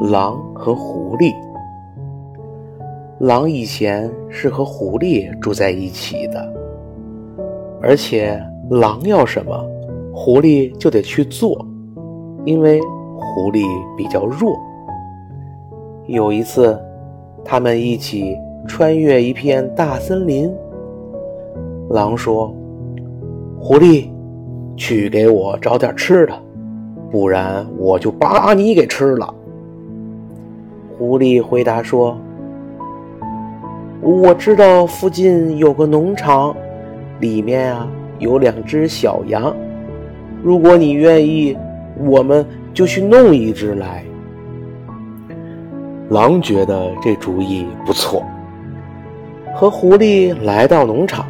狼和狐狸。狼以前是和狐狸住在一起的，而且狼要什么，狐狸就得去做，因为狐狸比较弱。有一次，他们一起穿越一片大森林。狼说：“狐狸，去给我找点吃的，不然我就把你给吃了。”狐狸回答说。我知道附近有个农场，里面啊有两只小羊。如果你愿意，我们就去弄一只来。狼觉得这主意不错，和狐狸来到农场。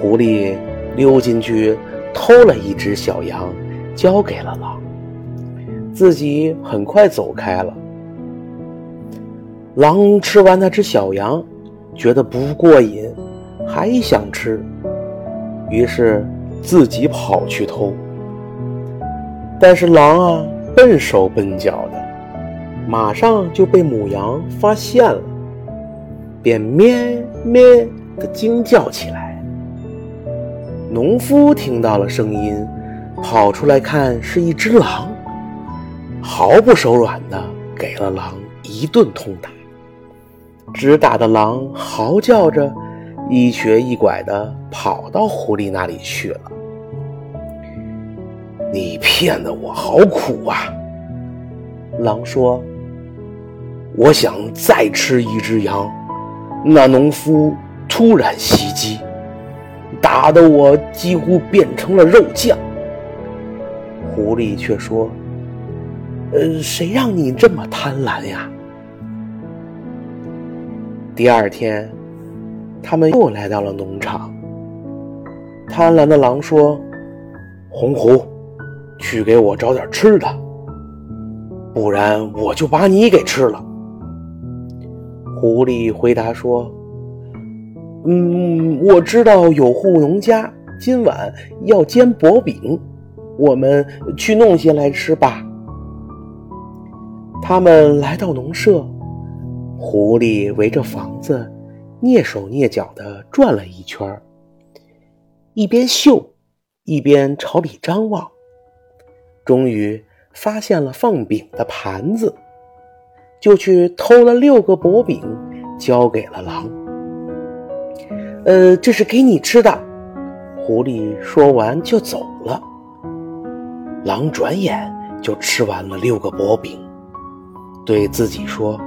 狐狸溜进去偷了一只小羊，交给了狼，自己很快走开了。狼吃完那只小羊，觉得不过瘾，还想吃，于是自己跑去偷。但是狼啊，笨手笨脚的，马上就被母羊发现了，便咩咩的惊叫起来。农夫听到了声音，跑出来看，是一只狼，毫不手软的给了狼一顿痛打。直打的狼嚎叫着，一瘸一拐的跑到狐狸那里去了。你骗得我好苦啊！狼说：“我想再吃一只羊。”那农夫突然袭击，打得我几乎变成了肉酱。狐狸却说：“呃，谁让你这么贪婪呀？”第二天，他们又来到了农场。贪婪的狼说：“红狐，去给我找点吃的，不然我就把你给吃了。”狐狸回答说：“嗯，我知道有户农家今晚要煎薄饼，我们去弄些来吃吧。”他们来到农舍。狐狸围着房子蹑手蹑脚地转了一圈，一边嗅，一边朝里张望，终于发现了放饼的盘子，就去偷了六个薄饼，交给了狼。呃，这是给你吃的。狐狸说完就走了。狼转眼就吃完了六个薄饼，对自己说。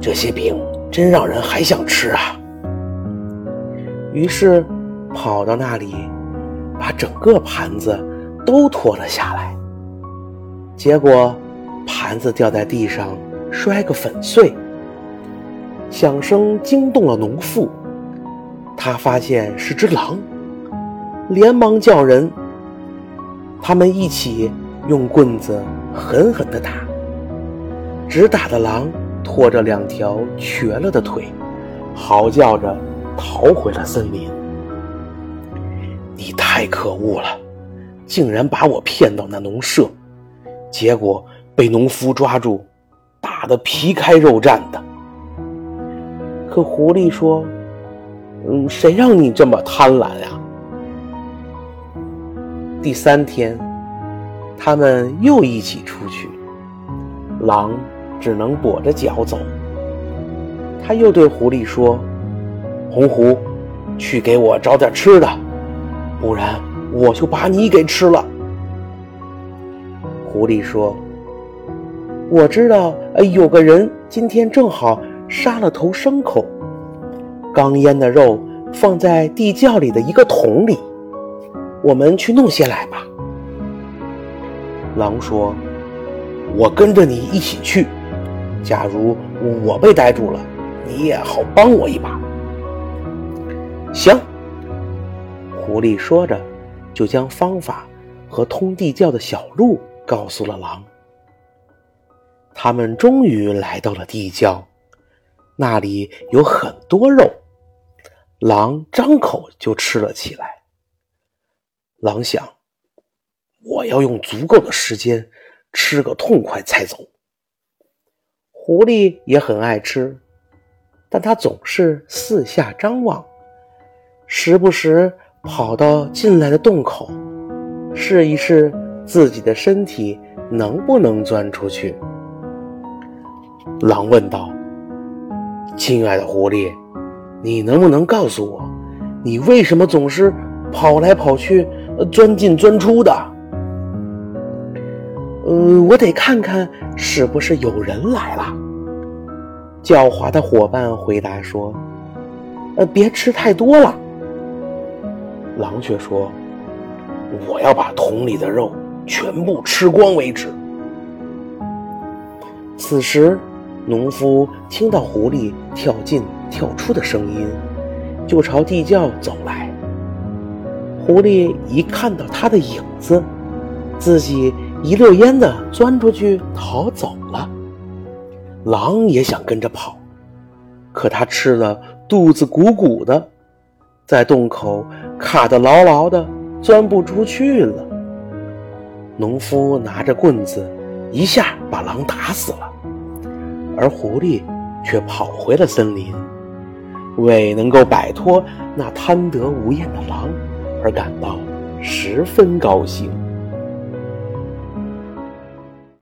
这些饼真让人还想吃啊！于是跑到那里，把整个盘子都拖了下来。结果盘子掉在地上，摔个粉碎。响声惊动了农妇，他发现是只狼，连忙叫人。他们一起用棍子狠狠地打，直打的狼。拖着两条瘸了的腿，嚎叫着逃回了森林。你太可恶了，竟然把我骗到那农舍，结果被农夫抓住，打得皮开肉绽的。可狐狸说：“嗯，谁让你这么贪婪呀？”第三天，他们又一起出去，狼。只能跛着脚走。他又对狐狸说：“红狐，去给我找点吃的，不然我就把你给吃了。”狐狸说：“我知道，有个人今天正好杀了头牲口，刚腌的肉放在地窖里的一个桶里，我们去弄些来吧。”狼说：“我跟着你一起去。”假如我被逮住了，你也好帮我一把。行，狐狸说着，就将方法和通地窖的小路告诉了狼。他们终于来到了地窖，那里有很多肉，狼张口就吃了起来。狼想，我要用足够的时间吃个痛快才走。狐狸也很爱吃，但它总是四下张望，时不时跑到进来的洞口，试一试自己的身体能不能钻出去。狼问道：“亲爱的狐狸，你能不能告诉我，你为什么总是跑来跑去、钻进钻出的？”“呃，我得看看是不是有人来了。”狡猾的伙伴回答说：“呃，别吃太多了。”狼却说：“我要把桶里的肉全部吃光为止。”此时，农夫听到狐狸跳进跳出的声音，就朝地窖走来。狐狸一看到他的影子，自己一溜烟的钻出去逃走了。狼也想跟着跑，可它吃的肚子鼓鼓的，在洞口卡得牢牢的，钻不出去了。农夫拿着棍子，一下把狼打死了，而狐狸却跑回了森林，为能够摆脱那贪得无厌的狼而感到十分高兴。